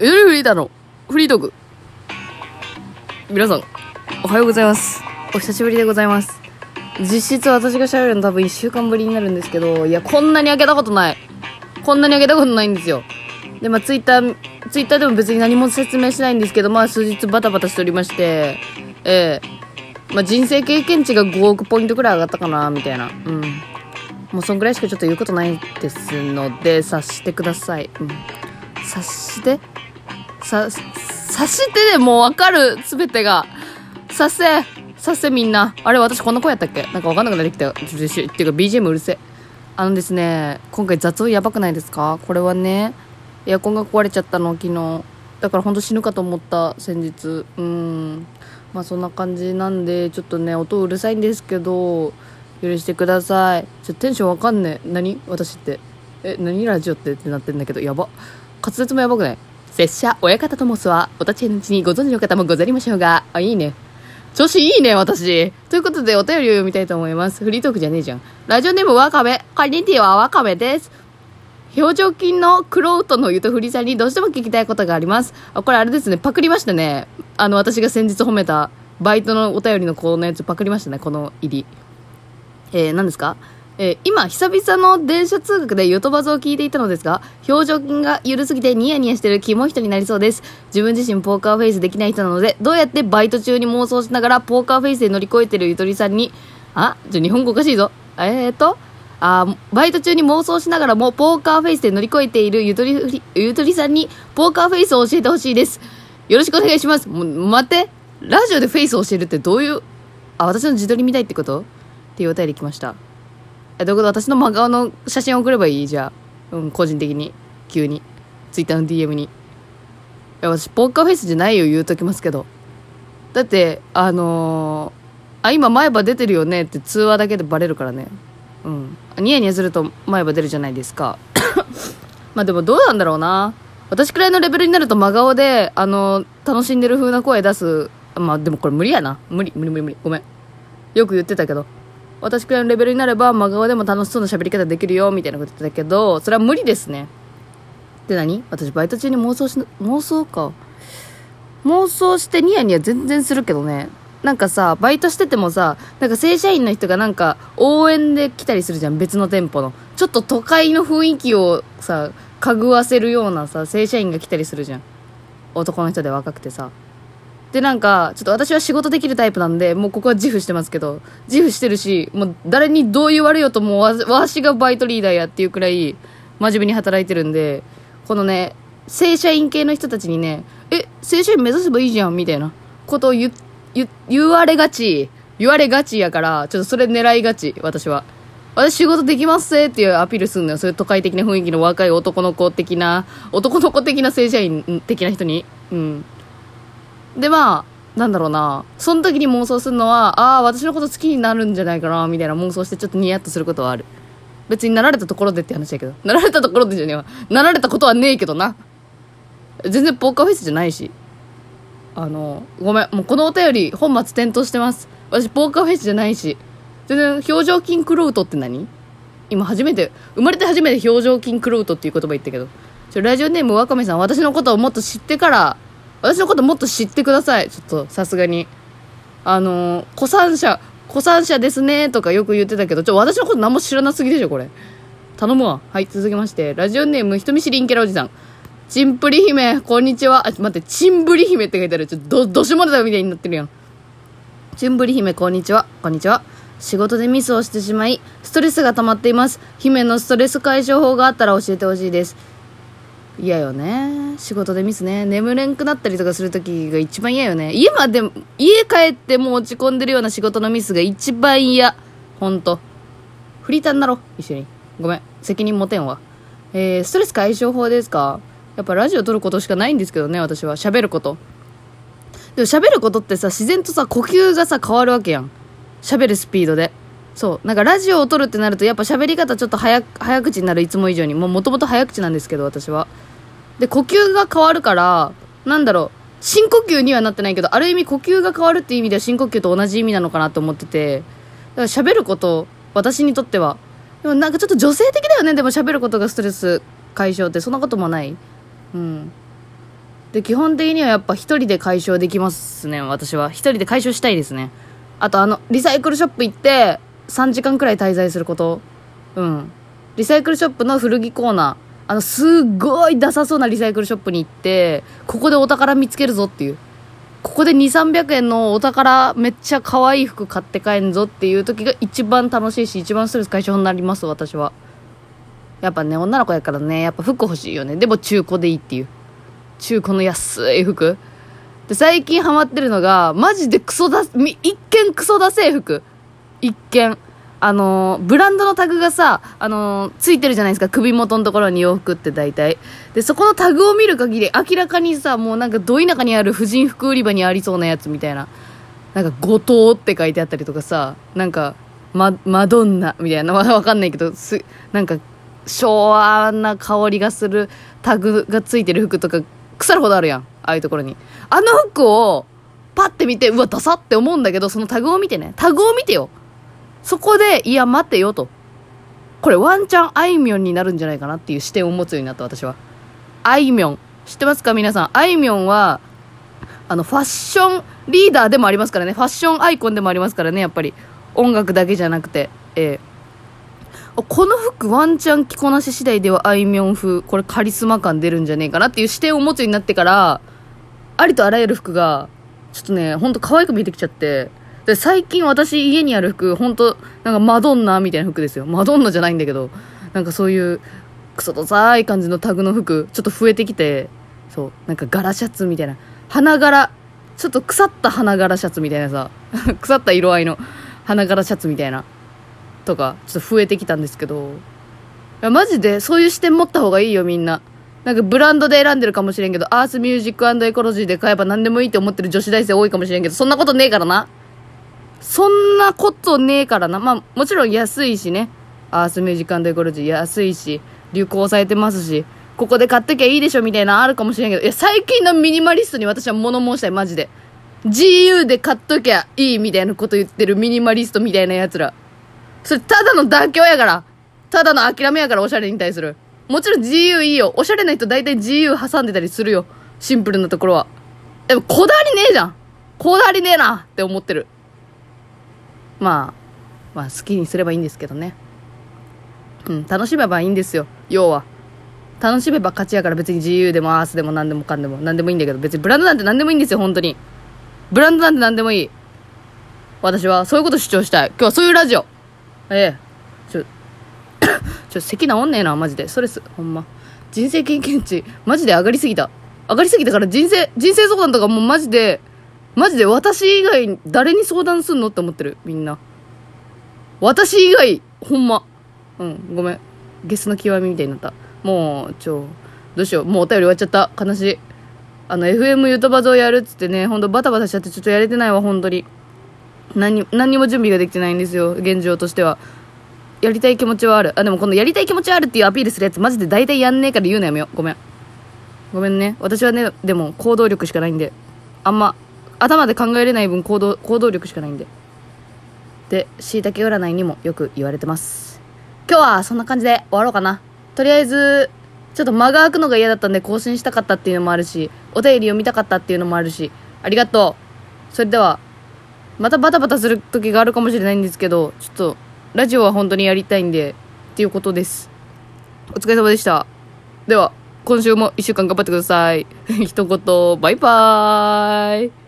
ゆるフリーダのフリートーク。皆さん、おはようございます。お久しぶりでございます。実質私が喋るの多分1週間ぶりになるんですけど、いや、こんなに開けたことない。こんなに開けたことないんですよ。で、まあ、ツイッター、ツイッターでも別に何も説明しないんですけど、まあ、数日バタバタしておりまして、ええまあ、人生経験値が5億ポイントくらい上がったかな、みたいな。うん。もうそんぐらいしかちょっと言うことないですので、察してください。うん。察してさ、察してでもうわかる、すべてが。させ、させみんな。あれ、私こんな声やったっけ？なんかわかんなくなってきたよ。っていうか BGM うるせえ。あのですね、今回雑音やばくないですか？これはね、エアコンが壊れちゃったの、昨日。だからほんと死ぬかと思った、先日。うん。まあそんな感じなんで、ちょっとね、音うるさいんですけど、許してください。ちょテンションわかんねえ。何？私って。え、何ラジオって？ってなってんだけど、やば。滑舌もやばくない？拙者、親方と申すは、お立ちのうちにご存知の方もござりましょうが、あ、いいね。調子いいね、私。ということで、お便りを読みたいと思います。フリートークじゃねえじゃん。ラジオネームわかめ。カニティはわかめです。表情筋のクロートのゆとふりさんにどうしても聞きたいことがあります。あ、これあれですね、パクりましたね。あの、私が先日褒めた、バイトのお便りのこのやつパクりましたね、この入り。えー、何ですか？えー今、久々の電車通学でヨトバズを聞いていたのですが、表情筋が緩すぎてニヤニヤしてるキモい人になりそうです。自分自身ポーカーフェイスできない人なので、どうやってバイト中に妄想しながらポーカーフェイスで乗り越えてるゆとりさんに、あちょ、日本語おかしいぞ。えーと、あバイト中に妄想しながらもポーカーフェイスで乗り越えているゆとり、ゆとりさんに、ポーカーフェイスを教えてほしいです。よろしくお願いします。待って。ラジオでフェイスを教えるってどういう、あ、私の自撮り見たいってこと？っていうお便り来ました。え、どういうこと？私の真顔の写真送ればいい？じゃあ。うん、個人的に。急に。ツイッターの DM に。いや、私、ポーカーフェイスじゃないよ、言うときますけど。だって、あのー、あ、今前歯出てるよね？って通話だけでバレるからね。うん。ニヤニヤすると前歯出るじゃないですか。まあでもどうなんだろうな。私くらいのレベルになると真顔で、あのー楽しんでる風な声出す。まあでもこれ無理やな。無理、無理無理無理。ごめん。よく言ってたけど。私くらいのレベルになれば真顔でも楽しそうな喋り方できるよみたいなこと言ってたけどそれは無理ですね。で何？私バイト中に妄想し妄想か。妄想してニヤニヤ全然するけどね。なんかさバイトしててもさなんか正社員の人がなんか応援で来たりするじゃん別の店舗の。ちょっと都会の雰囲気をさかぐわせるようなさ正社員が来たりするじゃん。男の人で若くてさ。で、なんか、ちょっと私は仕事できるタイプなんで、もうここは自負してますけど、自負してるし、もう誰にどう言われようともわ、わしがバイトリーダーやっていうくらい、真面目に働いてるんで、このね、正社員系の人たちにね、え、正社員目指せばいいじゃん、みたいなことを言、言、言われがち、言われがちやから、ちょっとそれ狙いがち、私は。私仕事できますぜっていうアピールするのよ。そういう都会的な雰囲気の若い男の子的な、男の子的な正社員的な人に。うん。で、まあ、なんだろうな。その時に妄想するのは、ああ、私のこと好きになるんじゃないかな、みたいな妄想してちょっとニヤッとすることはある。別になられたところでって話だけど。なられたところでじゃねえわ。なられたことはねえけどな。全然ポーカーフェイスじゃないし。あの、ごめん。もうこのお便り、本末転倒してます。私、ポーカーフェイスじゃないし。全然、表情筋クロートって何？今初めて、生まれて初めて表情筋クロートっていう言葉言ったけど。ちょ、ラジオネームわかめさん、私のことをもっと知ってから、私のこともっと知ってください。ちょっと、さすがに。あのー、古参者、古参者ですねとかよく言ってたけど、ちょ、私のこと何も知らなすぎでしょ、これ。頼むわ。はい、続きまして、ラジオネーム、人見知りんキャラおじさん。チンプリ姫、こんにちは。あ、待って、チンブリ姫って書いてある。ちょっと、ど、どしもれだみたいになってるやん。チンブリ姫、こんにちは。こんにちは。仕事でミスをしてしまい、ストレスが溜まっています。姫のストレス解消法があったら教えてほしいです。嫌よね。仕事でミスね。眠れんくなったりとかするときが一番嫌よね。家まで、家帰っても落ち込んでるような仕事のミスが一番嫌。ほんと。フリーターになろう。一緒に。ごめん。責任持てんわ。えー、ストレス解消法ですか？やっぱラジオ撮ることしかないんですけどね、私は。喋ること。でも喋ることってさ、自然とさ、呼吸がさ、変わるわけやん。喋るスピードで。そう。なんかラジオを撮るってなると、やっぱ喋り方ちょっと早、早口になるいつも以上に。もう元々早口なんですけど、私は。で、呼吸が変わるから、なんだろう。深呼吸にはなってないけど、ある意味呼吸が変わるっていう意味では深呼吸と同じ意味なのかなと思ってて。だから喋ること、私にとっては。でもなんかちょっと女性的だよね、でも喋ることがストレス解消って、そんなこともないうん。で、基本的にはやっぱ一人で解消できますね、私は。一人で解消したいですね。あとあの、リサイクルショップ行って、3時間くらい滞在すること。うん。リサイクルショップの古着コーナー。あの、すっごいダサそうなリサイクルショップに行って、ここでお宝見つけるぞっていう。ここで2、300円のお宝めっちゃ可愛い服買って帰んぞっていう時が一番楽しいし、一番ストレス解消になります、私は。やっぱね、女の子やからね、やっぱ服欲しいよね。でも中古でいいっていう。中古の安い服。で、最近ハマってるのが、マジでクソだ、一見クソだせえ服。一見。あのブランドのタグがさ、あのついてるじゃないですか。首元のところに洋服って大体。で、そこのタグを見る限り、明らかにさ、もうなんかど田舎にある婦人服売り場にありそうなやつみたいな。なんか、後藤って書いてあったりとかさ、なんか、ま、マドンナみたいな、わかんないけど、す、なんか、昭和な香りがするタグがついてる服とか、腐るほどあるやん。ああいうところに。あの服を、パッて見て、うわ、ダサって思うんだけど、そのタグを見てね。タグを見てよ。そこで、いや、待てよと。これワンチャンあいみょんになるんじゃないかなっていう視点を持つようになった私は。あいみょん。知ってますか？皆さん。あいみょんは、あの、ファッションリーダーでもありますからね。ファッションアイコンでもありますからね、やっぱり。音楽だけじゃなくて。えー、この服ワンチャン着こなし次第ではあいみょん風、これカリスマ感出るんじゃねえかなっていう視点を持つようになってから、ありとあらゆる服が、ちょっとね、ほんと可愛く見えてきちゃって、で、最近私家にある服、本当なんかマドンナみたいな服ですよ。マドンナじゃないんだけど、なんかそういう、クソとさい感じのタグの服、ちょっと増えてきて、そう、なんか柄シャツみたいな。花柄、ちょっと腐った花柄シャツみたいなさ、腐った色合いの花柄シャツみたいな、とか、ちょっと増えてきたんですけど、いや、マジでそういう視点持った方がいいよ、みんな。なんかブランドで選んでるかもしれんけど、アースミュージックエコロジーで買えば何でもいいって思ってる女子大生多いかもしれんけど、そんなことねえからな。そんなことねえからな。まあ、もちろん安いしね。アースミュージックエコロジー安いし、流行されてますし、ここで買っときゃいいでしょみたいなあるかもしれんけど、いや、最近のミニマリストに私は物申したい、マジで。GU で買っときゃいいみたいなこと言ってるミニマリストみたいな奴ら。それ、ただの妥協やから。ただの諦めやから、おしゃれに対する。もちろん GU いいよ。おしゃれな人大体 GU 挟んでたりするよ。シンプルなところは。でも、こだわりねえじゃん。こだわりねえなって思ってる。まあ、まあ好きにすればいいんですけどね。うん、楽しめばいいんですよ、要は。楽しめば勝ちやから別に自由でもアースでも何でもかんでも何でもいいんだけど、別にブランドなんて何でもいいんですよ、本当に。ブランドなんて何でもいい。私はそういうこと主張したい。今日はそういうラジオ。ええ。ちょ、ちょ、咳治んねえな、マジで。ストレス、ほんま。人生経験値、マジで上がりすぎた。上がりすぎたから人生、人生相談とかもうマジで、マジで私以外誰に相談すんのって思ってる、みんな。私以外、ほんま。うん、ごめん。ゲスの極みみたいになった。もう、ちょ、どうしよう。もうお便り終わっちゃった。悲しい。あの、FM ゆとばぞやるっつってね、ほんとバタバタしちゃってちょっとやれてないわ、本当に。何、何にも準備ができてないんですよ、現状としては。やりたい気持ちはある。あ、でもこのやりたい気持ちはあるっていうアピールするやつ、マジで大体やんねえから言うのやめよう。ごめん。ごめんね。私はね、でも行動力しかないんで。あんま、頭で考えれない分行動、行動力しかないんで。で、椎茸占いにもよく言われてます。今日はそんな感じで終わろうかな。とりあえず、ちょっと間が空くのが嫌だったんで更新したかったっていうのもあるし、お便り読みたかったっていうのもあるし、ありがとう。それでは、またバタバタする時があるかもしれないんですけど、ちょっと、ラジオは本当にやりたいんで、っていうことです。お疲れ様でした。では、今週も一週間頑張ってください。一言、バイバーイ。